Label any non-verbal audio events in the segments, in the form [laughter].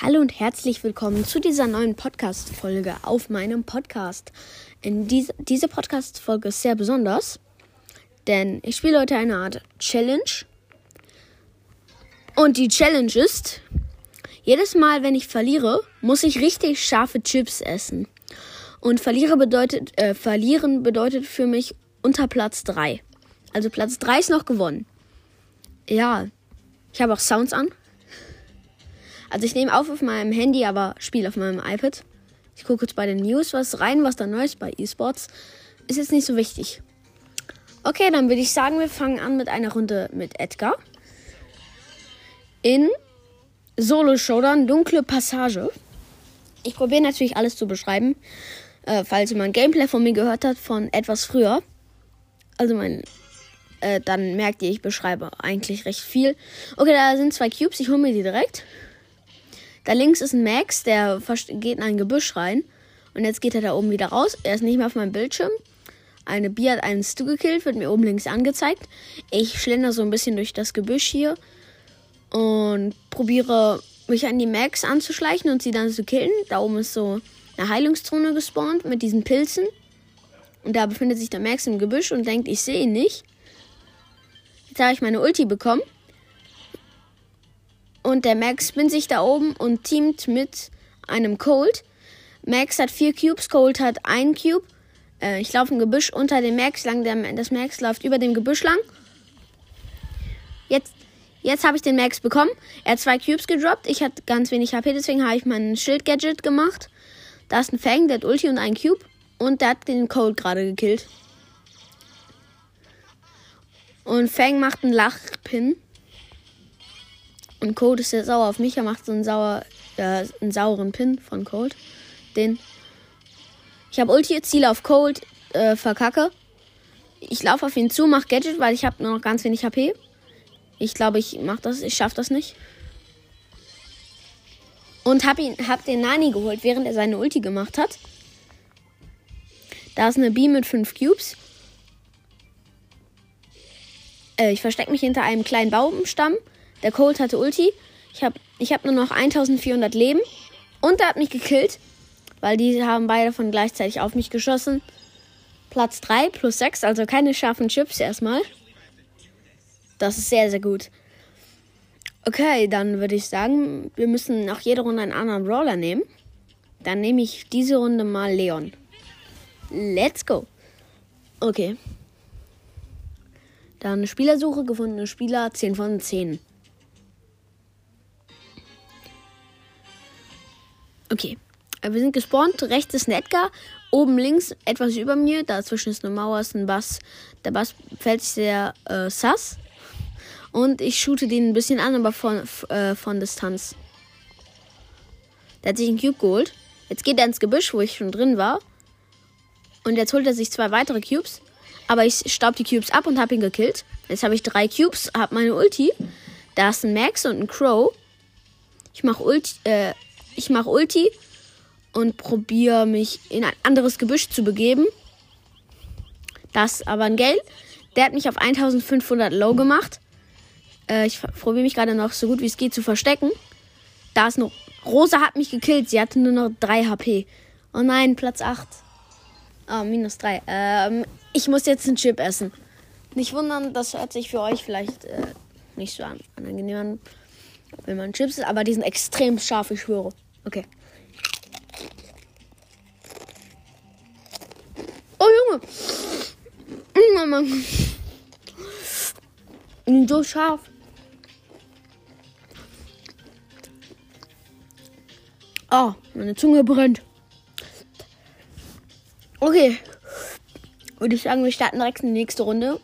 Hallo und herzlich willkommen zu dieser neuen Podcast-Folge auf meinem Podcast. In diese, diese Podcast-Folge ist sehr besonders, denn ich spiele heute eine Art Challenge. Und die Challenge ist, jedes Mal, wenn ich verliere, muss ich richtig scharfe Chips essen. Und verliere bedeutet, äh, verlieren bedeutet für mich unter Platz 3. Also Platz 3 ist noch gewonnen. Ja, ich habe auch Sounds an. Also ich nehme auf auf meinem Handy, aber spiele auf meinem iPad. Ich gucke jetzt bei den News was rein, was da Neues bei eSports. Ist jetzt nicht so wichtig. Okay, dann würde ich sagen, wir fangen an mit einer Runde mit Edgar. In Solo Showdown Dunkle Passage. Ich probiere natürlich alles zu beschreiben. Äh, falls jemand Gameplay von mir gehört hat, von etwas früher. Also mein. Äh, dann merkt ihr, ich beschreibe eigentlich recht viel. Okay, da sind zwei Cubes, ich hole mir die direkt. Da links ist ein Max, der geht in ein Gebüsch rein. Und jetzt geht er da oben wieder raus. Er ist nicht mehr auf meinem Bildschirm. Eine Bier hat einen Stu gekillt, wird mir oben links angezeigt. Ich schlender so ein bisschen durch das Gebüsch hier und probiere mich an die Max anzuschleichen und sie dann zu killen. Da oben ist so eine Heilungszone gespawnt mit diesen Pilzen. Und da befindet sich der Max im Gebüsch und denkt, ich sehe ihn nicht. Jetzt habe ich meine Ulti bekommen. Und der Max spinnt sich da oben und teamt mit einem Cold. Max hat vier Cubes, Cold hat ein Cube. Äh, ich laufe im Gebüsch unter dem Max lang. Der, das Max läuft über dem Gebüsch lang. Jetzt, jetzt habe ich den Max bekommen. Er hat zwei Cubes gedroppt. Ich hatte ganz wenig HP, deswegen habe ich mein Schild-Gadget gemacht. Da ist ein Fang, der hat Ulti und ein Cube. Und der hat den Cold gerade gekillt. Und Fang macht einen Lachpin. Und Cold ist sehr sauer auf mich. Er macht so einen, sauer, äh, einen sauren Pin von Cold. Den. Ich habe Ulti, Ziel auf Cold, äh, verkacke. Ich laufe auf ihn zu, mach Gadget, weil ich habe nur noch ganz wenig HP. Ich glaube, ich mach das, ich schaffe das nicht. Und hab ihn, hab den Nani geholt, während er seine Ulti gemacht hat. Da ist eine B mit 5 Cubes. Äh, ich verstecke mich hinter einem kleinen Baumstamm. Der Colt hatte Ulti. Ich habe ich hab nur noch 1400 Leben. Und er hat mich gekillt. Weil die haben beide von gleichzeitig auf mich geschossen. Platz 3 plus 6, also keine scharfen Chips erstmal. Das ist sehr, sehr gut. Okay, dann würde ich sagen, wir müssen nach jeder Runde einen anderen Brawler nehmen. Dann nehme ich diese Runde mal Leon. Let's go. Okay. Dann Spielersuche, gefundene Spieler, 10 von 10. Okay. Äh, wir sind gespawnt. Rechts ist ein Edgar. Oben links etwas über mir. Dazwischen ist eine Mauer, ist ein Bass. Der Bass fällt sich sehr äh, sass. Und ich shoote den ein bisschen an, aber von, äh, von Distanz. Der hat sich einen Cube geholt. Jetzt geht er ins Gebüsch, wo ich schon drin war. Und jetzt holt er sich zwei weitere Cubes. Aber ich staub die Cubes ab und habe ihn gekillt. Jetzt habe ich drei Cubes, habe meine Ulti. Da ist ein Max und ein Crow. Ich mache Ulti, äh, ich mache Ulti und probiere mich in ein anderes Gebüsch zu begeben. Das ist aber ein Gale. Der hat mich auf 1500 Low gemacht. Äh, ich probiere mich gerade noch so gut wie es geht zu verstecken. Da ist noch. Rosa hat mich gekillt. Sie hatte nur noch 3 HP. Oh nein, Platz 8. Ah, oh, minus 3. Ähm, ich muss jetzt einen Chip essen. Nicht wundern, das hört sich für euch vielleicht äh, nicht so an, angenehm an, wenn man Chips isst, aber die sind extrem scharf, ich schwöre. Okay. Oh Junge. Mama. Die sind so scharf. Oh, meine Zunge brennt. Okay. Würde ich sagen, wir starten direkt in die nächste Runde.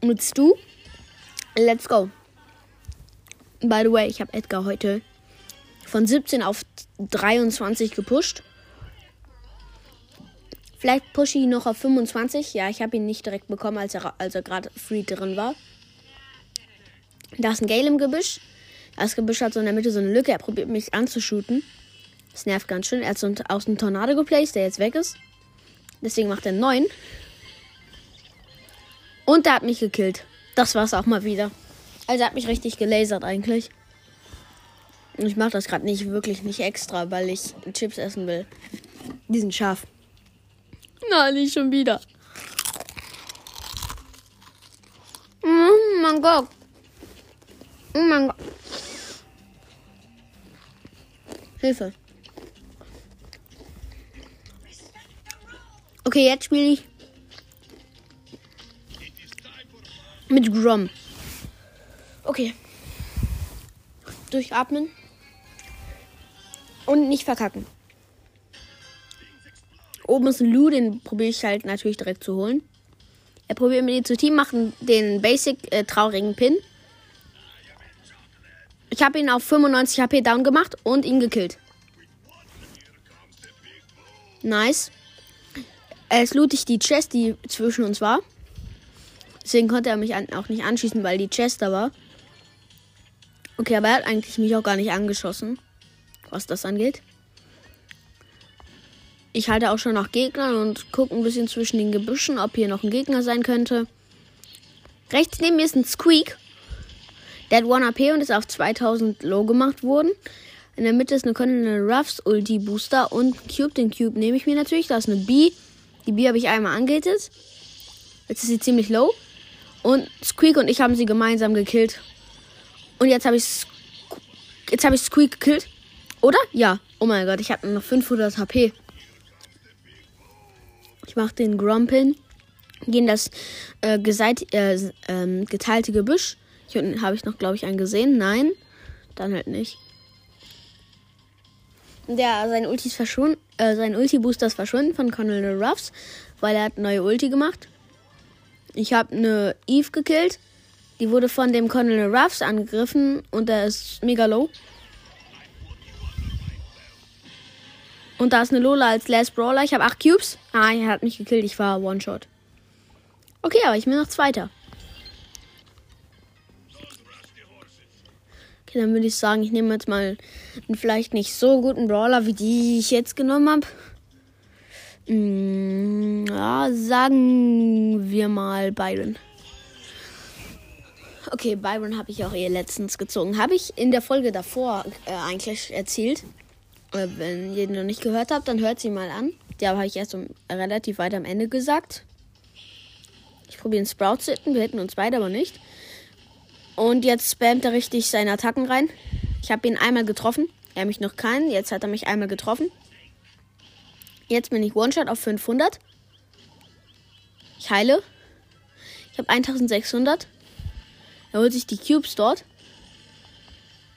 Mit Stu. Let's go. By the way, ich habe Edgar heute von 17 auf 23 gepusht. Vielleicht pushe ich ihn noch auf 25. Ja, ich habe ihn nicht direkt bekommen, als er, er gerade free drin war. Da ist ein Gale im Gebüsch. Das Gebüsch hat so in der Mitte so eine Lücke. Er probiert mich anzushooten. Das nervt ganz schön. Er hat so aus dem Tornado geplaced, der jetzt weg ist. Deswegen macht er einen neuen. Und der hat mich gekillt. Das war's auch mal wieder. Also er hat mich richtig gelasert eigentlich. Und ich mache das gerade nicht wirklich nicht extra, weil ich Chips essen will. Die sind scharf. Na, nicht schon wieder. Oh mein Gott. Oh mein Gott. Hilfe. Okay, jetzt spiele ich mit Grom. Okay. Durchatmen. Und nicht verkacken. Oben ist ein Lou, den probiere ich halt natürlich direkt zu holen. Er probiert mit ihm zu Team machen, den Basic äh, traurigen Pin. Ich habe ihn auf 95 HP down gemacht und ihn gekillt. Nice. Es loot ich die Chest, die zwischen uns war. Deswegen konnte er mich auch nicht anschießen, weil die Chest da war. Okay, aber er hat eigentlich mich auch gar nicht angeschossen, was das angeht. Ich halte auch schon nach Gegnern und gucke ein bisschen zwischen den Gebüschen, ob hier noch ein Gegner sein könnte. Rechts neben mir ist ein Squeak. Der hat 1 AP und ist auf 2000 Low gemacht worden. In der Mitte ist eine Colonel Ruffs Ulti Booster und Cube. Den Cube nehme ich mir natürlich. Da ist eine B. Die B habe ich einmal angehittet. Jetzt ist sie ziemlich low. Und Squeak und ich haben sie gemeinsam gekillt. Und jetzt habe ich jetzt habe ich Squeak gekillt. Oder? Ja. Oh mein Gott, ich habe noch 500 HP. Ich mache den Grumpin. Gehen das äh, äh, äh, geteilte Gebüsch. Hier unten habe ich noch, glaube ich, einen gesehen. Nein, dann halt nicht. Der, sein Ulti ist verschwunden, äh, sein Ulti-Booster ist verschwunden von Colonel Ruffs, weil er hat neue Ulti gemacht. Ich habe eine Eve gekillt. Die wurde von dem Colonel Ruffs angegriffen und der ist mega low. Und da ist eine Lola als Last Brawler. Ich habe 8 Cubes. Ah, er hat mich gekillt. Ich war One-Shot. Okay, aber ich bin noch Zweiter. Okay, dann würde ich sagen, ich nehme jetzt mal einen vielleicht nicht so guten Brawler, wie die ich jetzt genommen habe. Hm, ja, sagen wir mal Byron. Okay, Byron habe ich auch eher letztens gezogen. Habe ich in der Folge davor äh, eigentlich erzählt. Äh, wenn ihr noch nicht gehört habt, dann hört sie mal an. Die habe ich erst um, relativ weit am Ende gesagt. Ich probiere einen Sprout zu hitten. Wir hätten uns beide aber nicht. Und jetzt spammt er richtig seine Attacken rein. Ich habe ihn einmal getroffen. Er mich noch keinen. Jetzt hat er mich einmal getroffen. Jetzt bin ich One-Shot auf 500. Ich heile. Ich habe 1600. Er holt sich die Cubes dort.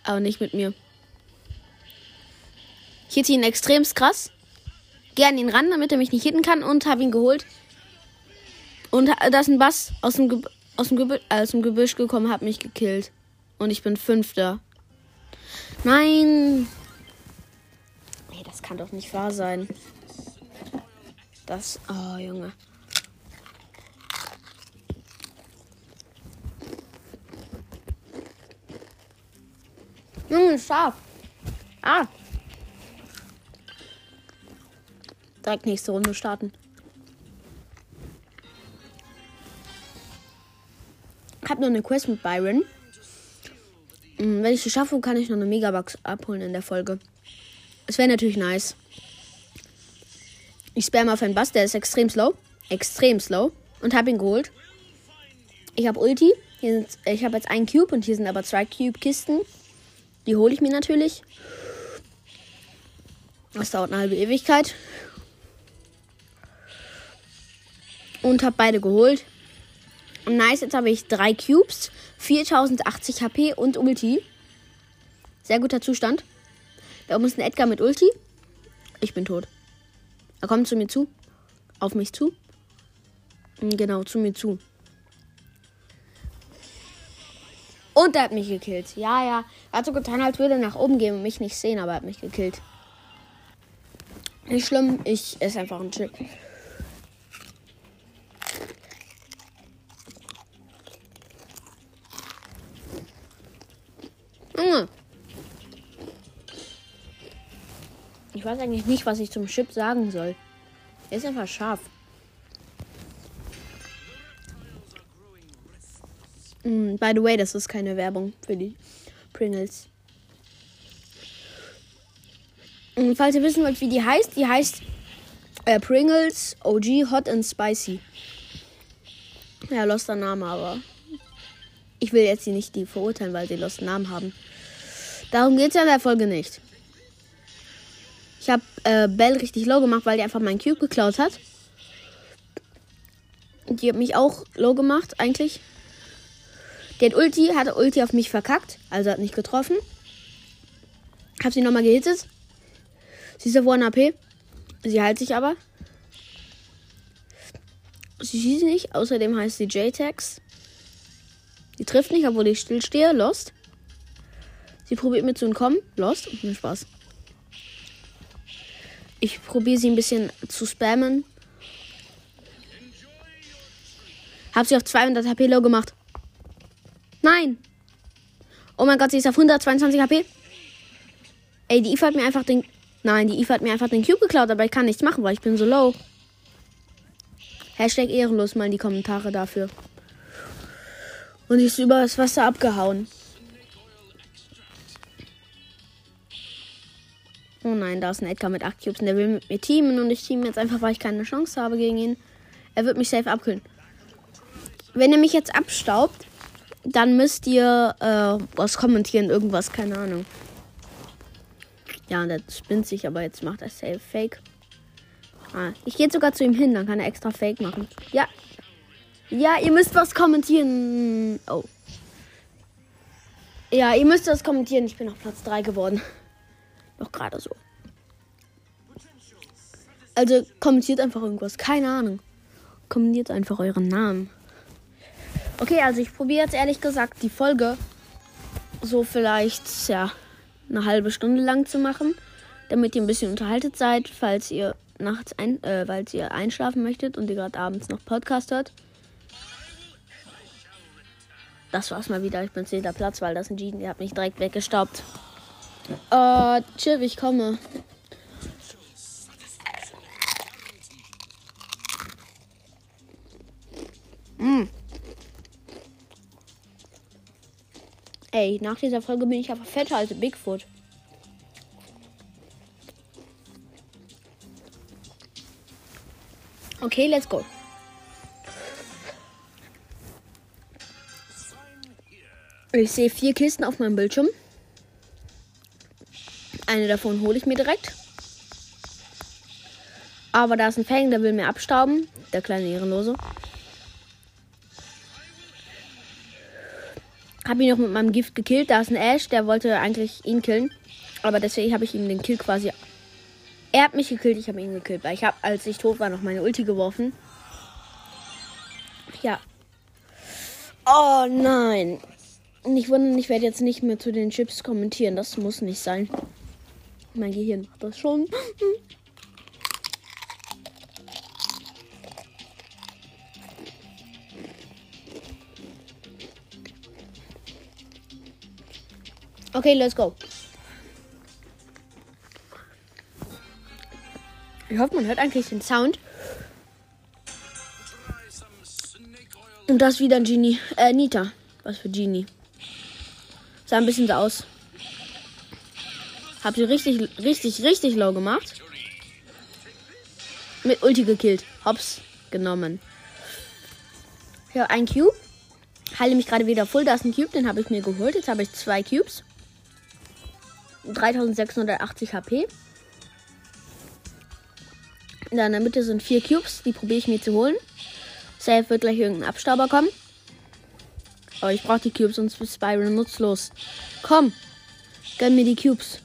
Aber nicht mit mir. Ich hitte ihn extrem krass. Geh an ihn ran, damit er mich nicht hitten kann und habe ihn geholt. Und da ist ein Bass aus dem, Ge aus dem, Gebü äh, aus dem Gebüsch gekommen, hat mich gekillt. Und ich bin Fünfter. Nein. Nee, das kann doch nicht wahr sein. Das. Oh, Junge. Junge, scharf. Ah. Direkt nächste Runde starten. Habe noch eine Quest mit Byron. Hm, wenn ich es schaffe, kann ich noch eine Megabox abholen in der Folge. Es wäre natürlich nice. Ich spam auf einen Bass, der ist extrem slow. Extrem slow. Und habe ihn geholt. Ich habe Ulti. Sind, ich habe jetzt einen Cube und hier sind aber zwei Cube-Kisten. Die hole ich mir natürlich. Das dauert eine halbe Ewigkeit. Und habe beide geholt. Nice, jetzt habe ich drei Cubes, 4080 HP und Ulti. Sehr guter Zustand. Da oben ist ein Edgar mit Ulti. Ich bin tot. Er kommt zu mir zu. Auf mich zu. Hm, genau, zu mir zu. Und er hat mich gekillt. Ja, ja. Er hat so getan, als würde er nach oben gehen und mich nicht sehen, aber er hat mich gekillt. Nicht schlimm, ich esse einfach ein Chip. Ich weiß eigentlich nicht, was ich zum Chip sagen soll. Er ist einfach scharf. Mm, by the way, das ist keine Werbung für die Pringles. Und falls ihr wissen wollt, wie die heißt, die heißt äh, Pringles OG Hot and Spicy. Ja, loster Name, aber ich will jetzt sie nicht die verurteilen, weil sie lost Namen haben. Darum geht es ja in der Folge nicht. Ich habe äh, Bell richtig low gemacht, weil die einfach meinen Cube geklaut hat. Die hat mich auch low gemacht, eigentlich. Der hat Ulti, hat Ulti auf mich verkackt, also hat nicht getroffen. Hab sie nochmal gehittet. Sie ist auf 1 AP. Sie heilt sich aber. Sie schießt nicht, außerdem heißt sie J-Tax. Sie trifft nicht, obwohl ich stillstehe. Lost. Sie probiert mir zu entkommen. Lost. Viel Spaß. Ich probiere sie ein bisschen zu spammen. Hab sie auf 200 HP low gemacht. Nein. Oh mein Gott, sie ist auf 122 HP. Ey, die Eve hat mir einfach den. Nein, die Eve hat mir einfach den Cube geklaut, aber ich kann nichts machen, weil ich bin so low. Hashtag ehrenlos mal in die Kommentare dafür. Und ich ist über das Wasser abgehauen. Oh nein, da ist ein Edgar mit 8 Cubes und der will mit mir teamen und ich team jetzt einfach, weil ich keine Chance habe gegen ihn. Er wird mich safe abkühlen. Wenn er mich jetzt abstaubt, dann müsst ihr äh, was kommentieren, irgendwas, keine Ahnung. Ja, der spinnt sich, aber jetzt macht er safe Fake. Ah, ich gehe sogar zu ihm hin, dann kann er extra Fake machen. Ja. Ja, ihr müsst was kommentieren. Oh. Ja, ihr müsst was kommentieren. Ich bin auf Platz 3 geworden. Noch gerade so. Also kommentiert einfach irgendwas. Keine Ahnung. Kommentiert einfach euren Namen. Okay, also ich probiere jetzt ehrlich gesagt die Folge so vielleicht, ja, eine halbe Stunde lang zu machen, damit ihr ein bisschen unterhaltet seid, falls ihr nachts ein, äh, falls ihr einschlafen möchtet und ihr gerade abends noch Podcast hört. Das war's mal wieder. Ich bin zehnter Platz, weil das Jean, der hat mich direkt weggestaubt. Äh, chill, ich komme. Mm. Ey, nach dieser Folge bin ich aber fetter als Bigfoot. Okay, let's go. Ich sehe vier Kisten auf meinem Bildschirm. Eine davon hole ich mir direkt. Aber da ist ein Fang, der will mir abstauben. Der kleine Ehrenlose. Habe ihn noch mit meinem Gift gekillt. Da ist ein Ash, der wollte eigentlich ihn killen. Aber deswegen habe ich ihm den Kill quasi. Er hat mich gekillt, ich habe ihn gekillt. Weil ich habe, als ich tot war, noch meine Ulti geworfen. Ja. Oh nein. Ich wundere, ich werde jetzt nicht mehr zu den Chips kommentieren. Das muss nicht sein. Mein Gehirn macht das schon. Okay, let's go. Ich hoffe, man hört eigentlich den Sound. Und das wieder ein Genie. Äh, Nita. Was für Genie. Sah ein bisschen so aus. Hab sie richtig, richtig, richtig low gemacht. Mit Ulti gekillt. Hops genommen. Ja, ein Cube. Halte mich gerade wieder voll. Da ist ein Cube, den habe ich mir geholt. Jetzt habe ich zwei Cubes. 3680 HP. Da in der Mitte sind vier Cubes. Die probiere ich mir zu holen. Safe wird gleich irgendein Abstauber kommen. Aber ich brauche die Cubes, sonst ist Byron nutzlos. Komm, gönn mir die Cubes.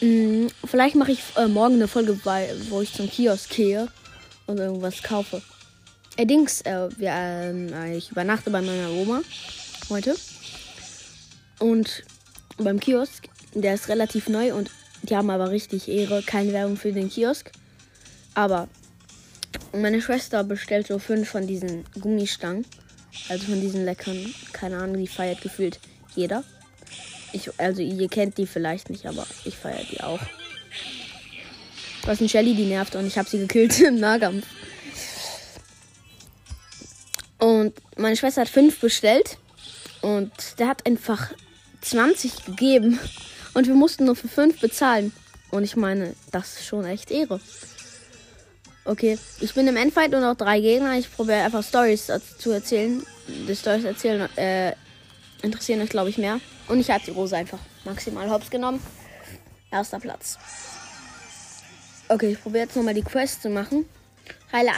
Hm, vielleicht mache ich äh, morgen eine Folge, bei, wo ich zum Kiosk gehe und irgendwas kaufe. Allerdings, äh, wir, äh, ich übernachte bei meiner Oma heute. Und beim Kiosk, der ist relativ neu und die haben aber richtig Ehre. Keine Werbung für den Kiosk. Aber meine Schwester bestellt so fünf von diesen Gummistangen. Also von diesen leckeren. Keine Ahnung, die feiert gefühlt jeder. Ich, also ihr kennt die vielleicht nicht, aber ich feiere die auch. Was ein Shelly, die nervt und ich habe sie gekillt [laughs] im Nahkampf. Und meine Schwester hat fünf bestellt und der hat einfach 20 gegeben und wir mussten nur für fünf bezahlen. Und ich meine, das ist schon echt Ehre. Okay, ich bin im Endfight und noch drei Gegner. Ich probiere einfach Stories zu erzählen. Die Stories erzählen äh, interessieren euch, glaube ich, mehr. Und ich habe die Rose einfach maximal hops genommen. Erster Platz. Okay, ich probiere jetzt nochmal die Quest zu machen. Heile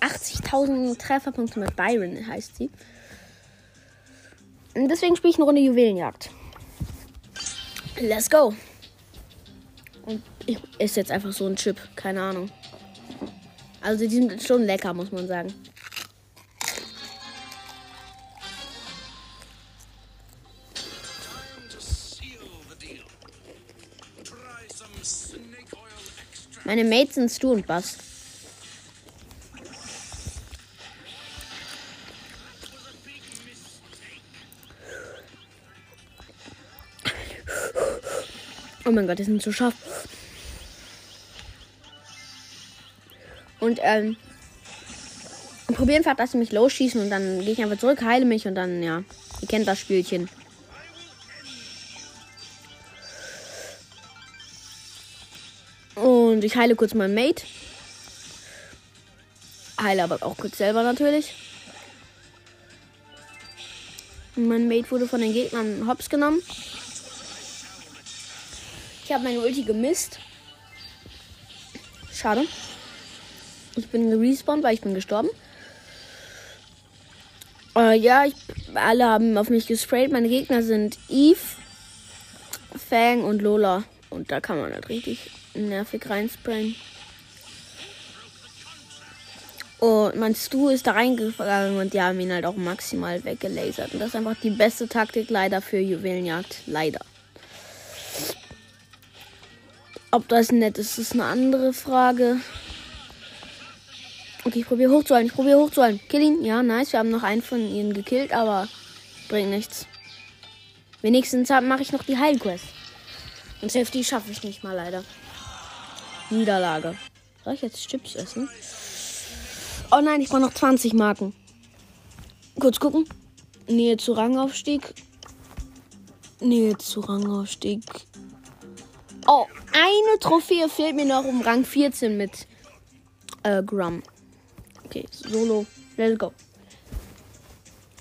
80.000 Trefferpunkte mit Byron heißt sie. Und deswegen spiele ich eine Runde Juwelenjagd. Let's go. Und ich esse jetzt einfach so ein Chip. Keine Ahnung. Also die sind schon lecker, muss man sagen. Meine Mates sind Stu und Bass. Oh mein Gott, die sind zu scharf. Und ähm, probieren einfach, dass sie mich losschießen und dann gehe ich einfach zurück, heile mich und dann, ja, ihr kennt das Spielchen. Und ich heile kurz meinen Mate. Heile aber auch kurz selber natürlich. Und mein Mate wurde von den Gegnern hops genommen. Ich habe meine Ulti gemisst. Schade. Ich bin gerespawnt, weil ich bin gestorben. Äh, ja, ich, alle haben auf mich gesprayt. Meine Gegner sind Eve, Fang und Lola. Und da kann man halt richtig nervig reinsprayen. Und mein Stu ist da reingegangen und die haben ihn halt auch maximal weggelasert. Und das ist einfach die beste Taktik leider für Juwelenjagd. Leider. Ob das nett ist, ist eine andere Frage. Okay, ich probiere hochzuhalten. Ich probiere hochzuhalten. Kill ihn. Ja, nice. Wir haben noch einen von ihnen gekillt, aber bringt nichts. Wenigstens mache ich noch die Heilquest. Und Safety schaffe ich nicht mal leider. Niederlage. Soll ich jetzt Chips essen? Oh nein, ich brauche noch 20 Marken. Kurz gucken. Nähe zu Rangaufstieg. Nähe zu Rangaufstieg. Oh, eine Trophäe fehlt mir noch um Rang 14 mit äh, Grum. Okay, Solo. Let's go.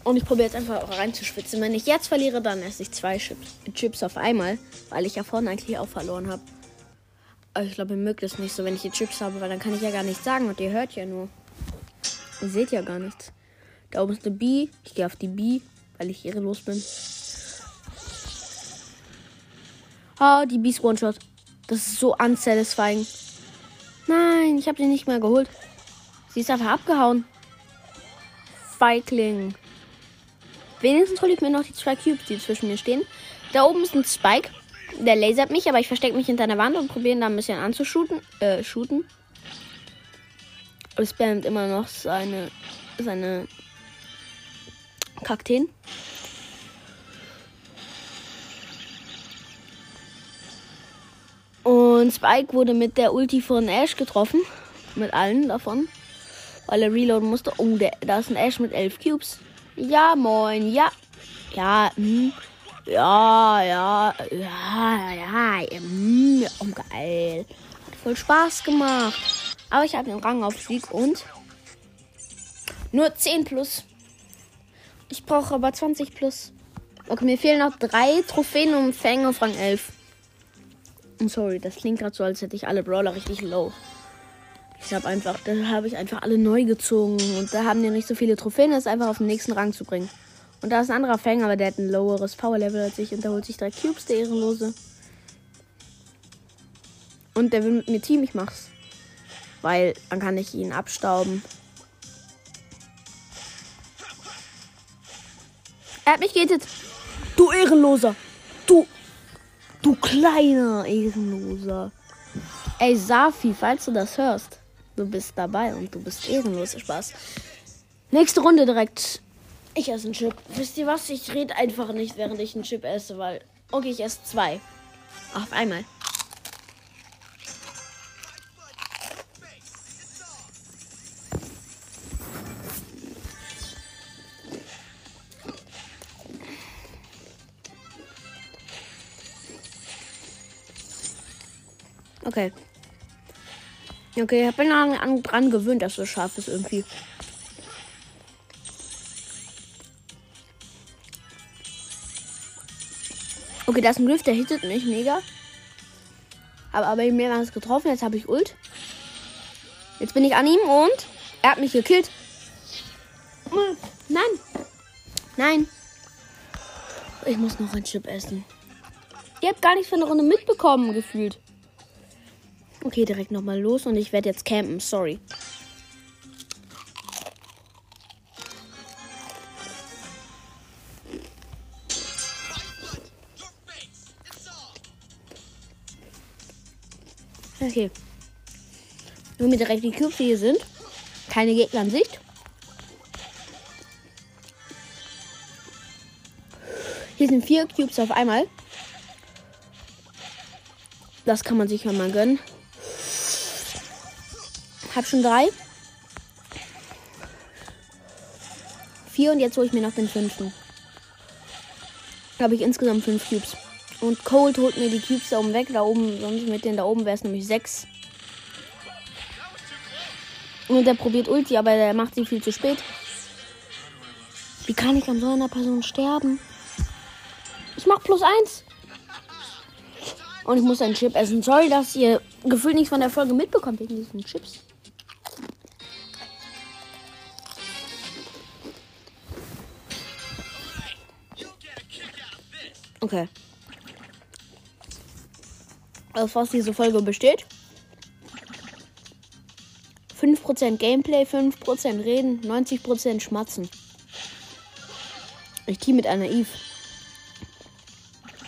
Und ich probiere jetzt einfach reinzuschwitzen. Wenn ich jetzt verliere, dann esse ich zwei Chips, Chips auf einmal, weil ich ja vorne eigentlich auch verloren habe. Aber ich glaube, ihr mögt es nicht so, wenn ich die Chips habe, weil dann kann ich ja gar nichts sagen und ihr hört ja nur. Ihr seht ja gar nichts. Da oben ist eine B. Ich gehe auf die B, weil ich ehrenlos bin. Ah, die B ist One-Shot. Das ist so unsatisfying. Nein, ich habe sie nicht mehr geholt. Sie ist einfach abgehauen. Feigling. Wenigstens hole ich mir noch die zwei Cubes, die zwischen mir stehen. Da oben ist ein Spike. Der lasert mich, aber ich verstecke mich hinter einer Wand und probiere da ein bisschen anzushooten. Äh, shooten. Und spammt immer noch seine, seine Kakteen. Und Spike wurde mit der Ulti von Ash getroffen. Mit allen davon. Weil er reloaden musste. Oh, der, da ist ein Ash mit 11 Cubes. Ja, moin. Ja. Ja, hm. Ja, ja, ja, ja, mm, oh, geil. Hat voll Spaß gemacht. Aber ich habe den Rangaufstieg und nur 10 plus. Ich brauche aber 20 plus. Okay, mir fehlen noch drei Trophäen um Fänge Rang 11. Sorry, das klingt gerade so, als hätte ich alle Brawler richtig low. Ich habe einfach, da habe ich einfach alle neu gezogen und da haben die nicht so viele Trophäen, das einfach auf den nächsten Rang zu bringen. Und da ist ein anderer Fang, aber der hat ein loweres Power-Level als ich und der holt sich drei Cubes, der Ehrenlose. Und der will mit mir Team, ich mach's. Weil dann kann ich ihn abstauben. Er hat mich gehittet. Du Ehrenloser. Du. Du kleiner Ehrenloser. Ey, Safi, falls du das hörst. Du bist dabei und du bist ehrenlos. Spaß. Nächste Runde direkt. Ich esse einen Chip. Wisst ihr was? Ich rede einfach nicht, während ich einen Chip esse, weil Okay, ich esse zwei. Auf einmal. Okay. Okay, ich bin an, dran gewöhnt, dass es scharf ist irgendwie. Okay, das ist ein Griff, der hittet mich mega. Aber, aber mir was getroffen, jetzt habe ich Ult. Jetzt bin ich an ihm und er hat mich gekillt. Nein. Nein. Ich muss noch ein Chip essen. Ihr habt gar nichts von der Runde mitbekommen, gefühlt. Okay, direkt nochmal los und ich werde jetzt campen. Sorry. Okay. Nur mir direkt die Cubes hier sind. Keine Gegner in Sicht. Hier sind vier Cubes auf einmal. Das kann man sich mal gönnen. Hab schon drei. Vier und jetzt hole ich mir noch den fünften. Habe ich insgesamt fünf Cubes. Und Cold holt mir die Cubes da oben weg. Da oben, sonst mit denen da oben wäre es nämlich sechs. Und der probiert Ulti, aber der macht sie viel zu spät. Wie kann ich an so einer Person sterben? Ich mach plus eins. Und ich muss einen Chip essen. Sorry, dass ihr gefühlt nichts von der Folge mitbekommt wegen diesen Chips. Okay. Aus was diese Folge besteht. 5% Gameplay, 5% Reden, 90% Schmatzen. Ich team mit einer Eve.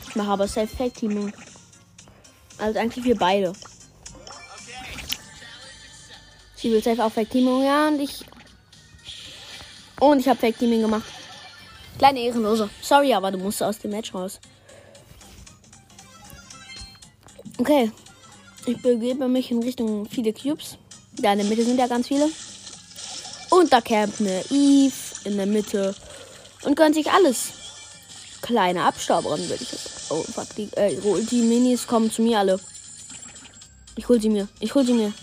Ich mache aber Self-Fake-Teaming. Also eigentlich wir beide. Sie will safe auch Fake-Teaming, ja, und ich. Und ich habe Fake-Teaming gemacht. Kleine Ehrenlose. Sorry, aber du musst aus dem Match raus. Okay. Ich begebe mich in Richtung viele Cubes. Da in der Mitte sind ja ganz viele. Und da campt eine Eve in der Mitte. Und gönnt sich alles. Kleine Abstauberin, würde ich jetzt. Oh, fuck. Die, äh, die Minis kommen zu mir alle. Ich hol sie mir. Ich hol sie mir.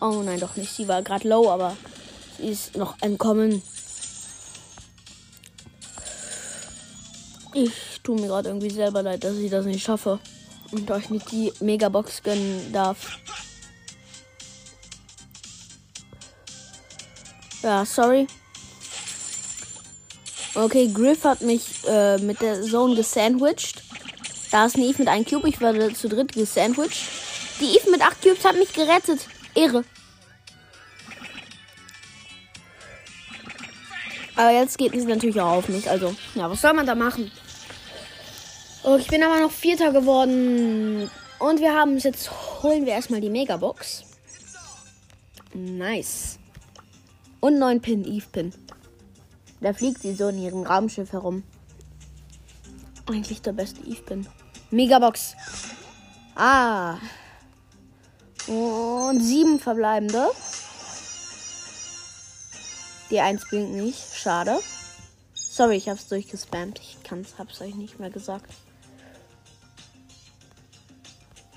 Oh nein, doch nicht. Sie war gerade low, aber sie ist noch entkommen. Ich tue mir gerade irgendwie selber leid, dass ich das nicht schaffe und euch nicht die Megabox gönnen darf. Ja, sorry. Okay, Griff hat mich äh, mit der Zone gesandwiched. Da ist eine Eve mit einem Cube. Ich werde zu dritt gesandwiched. Die Eve mit acht Cubes hat mich gerettet. Ehre. Aber jetzt geht es natürlich auch auf mich. Also, ja, was soll man da machen? Oh, ich bin aber noch Vierter geworden. Und wir haben es jetzt. Holen wir erstmal die Megabox. Nice. Und neun Pin, Eve Pin. Da fliegt sie so in ihrem Raumschiff herum. Eigentlich der beste Eve Pin. Megabox. Ah. Und sieben verbleibende. Die eins blinkt nicht. Schade. Sorry, ich hab's durchgespammt. Ich kann's, hab's euch nicht mehr gesagt.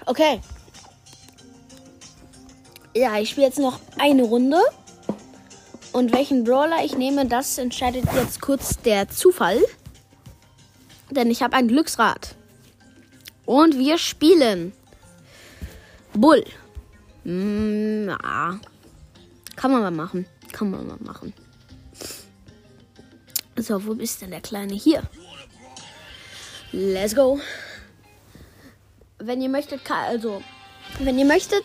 Okay. Ja, ich spiele jetzt noch eine Runde. Und welchen Brawler ich nehme, das entscheidet jetzt kurz der Zufall. Denn ich habe ein Glücksrad. Und wir spielen Bull. Mm, ja. Kann man mal machen. Kann man mal machen. So, wo ist denn der Kleine? Hier. Let's go wenn ihr möchtet, kann, also, wenn ihr möchtet,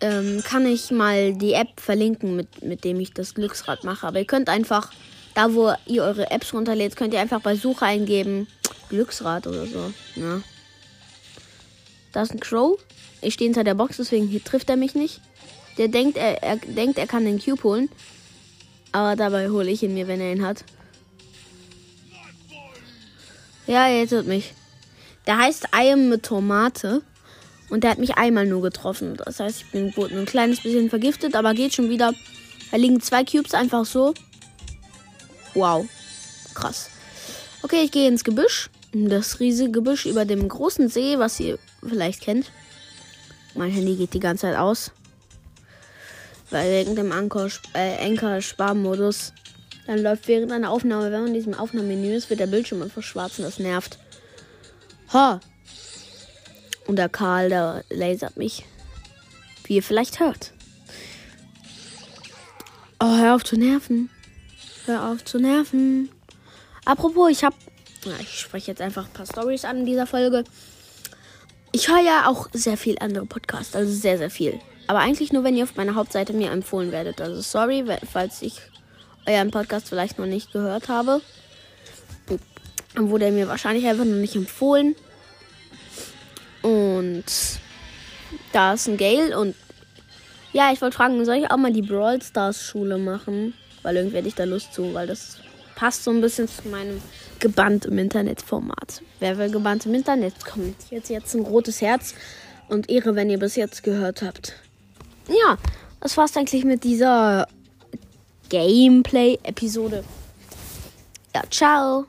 ähm, kann ich mal die App verlinken, mit, mit dem ich das Glücksrad mache. Aber ihr könnt einfach, da wo ihr eure Apps runterlädt, könnt ihr einfach bei Suche eingeben, Glücksrad oder so. Ja. Da ist ein Crow. Ich stehe hinter der Box, deswegen hier trifft er mich nicht. Der denkt, er, er denkt, er kann den Cube holen. Aber dabei hole ich ihn mir, wenn er ihn hat. Ja, er hittet mich. Der heißt am mit Tomate. Und der hat mich einmal nur getroffen. Das heißt, ich bin wurde ein kleines bisschen vergiftet, aber geht schon wieder. Da liegen zwei Cubes einfach so. Wow. Krass. Okay, ich gehe ins Gebüsch. Das riesige Gebüsch über dem großen See, was ihr vielleicht kennt. Mein Handy geht die ganze Zeit aus. Weil wegen dem äh, Anker-Sparmodus. Dann läuft während einer Aufnahme, wenn man in diesem Aufnahmemenü ist, wird der Bildschirm einfach schwarz und das nervt. Ha! Und der Karl, der lasert mich. Wie ihr vielleicht hört. Oh, hör auf zu nerven. Hör auf zu nerven. Apropos, ich hab. Ich spreche jetzt einfach ein paar Stories an in dieser Folge. Ich höre ja auch sehr viel andere Podcasts, also sehr, sehr viel. Aber eigentlich nur, wenn ihr auf meiner Hauptseite mir empfohlen werdet. Also sorry, falls ich euren Podcast vielleicht noch nicht gehört habe. Wurde er mir wahrscheinlich einfach noch nicht empfohlen. Und da ist ein Gale und ja, ich wollte fragen, soll ich auch mal die Brawl Stars Schule machen? Weil irgendwie hätte ich da Lust zu, weil das passt so ein bisschen zu meinem gebannt im Internet Format. Wer will gebannt im Internet kommt jetzt ein rotes Herz und Ehre, wenn ihr bis jetzt gehört habt. Ja, das war's eigentlich mit dieser Gameplay Episode. Ja, ciao.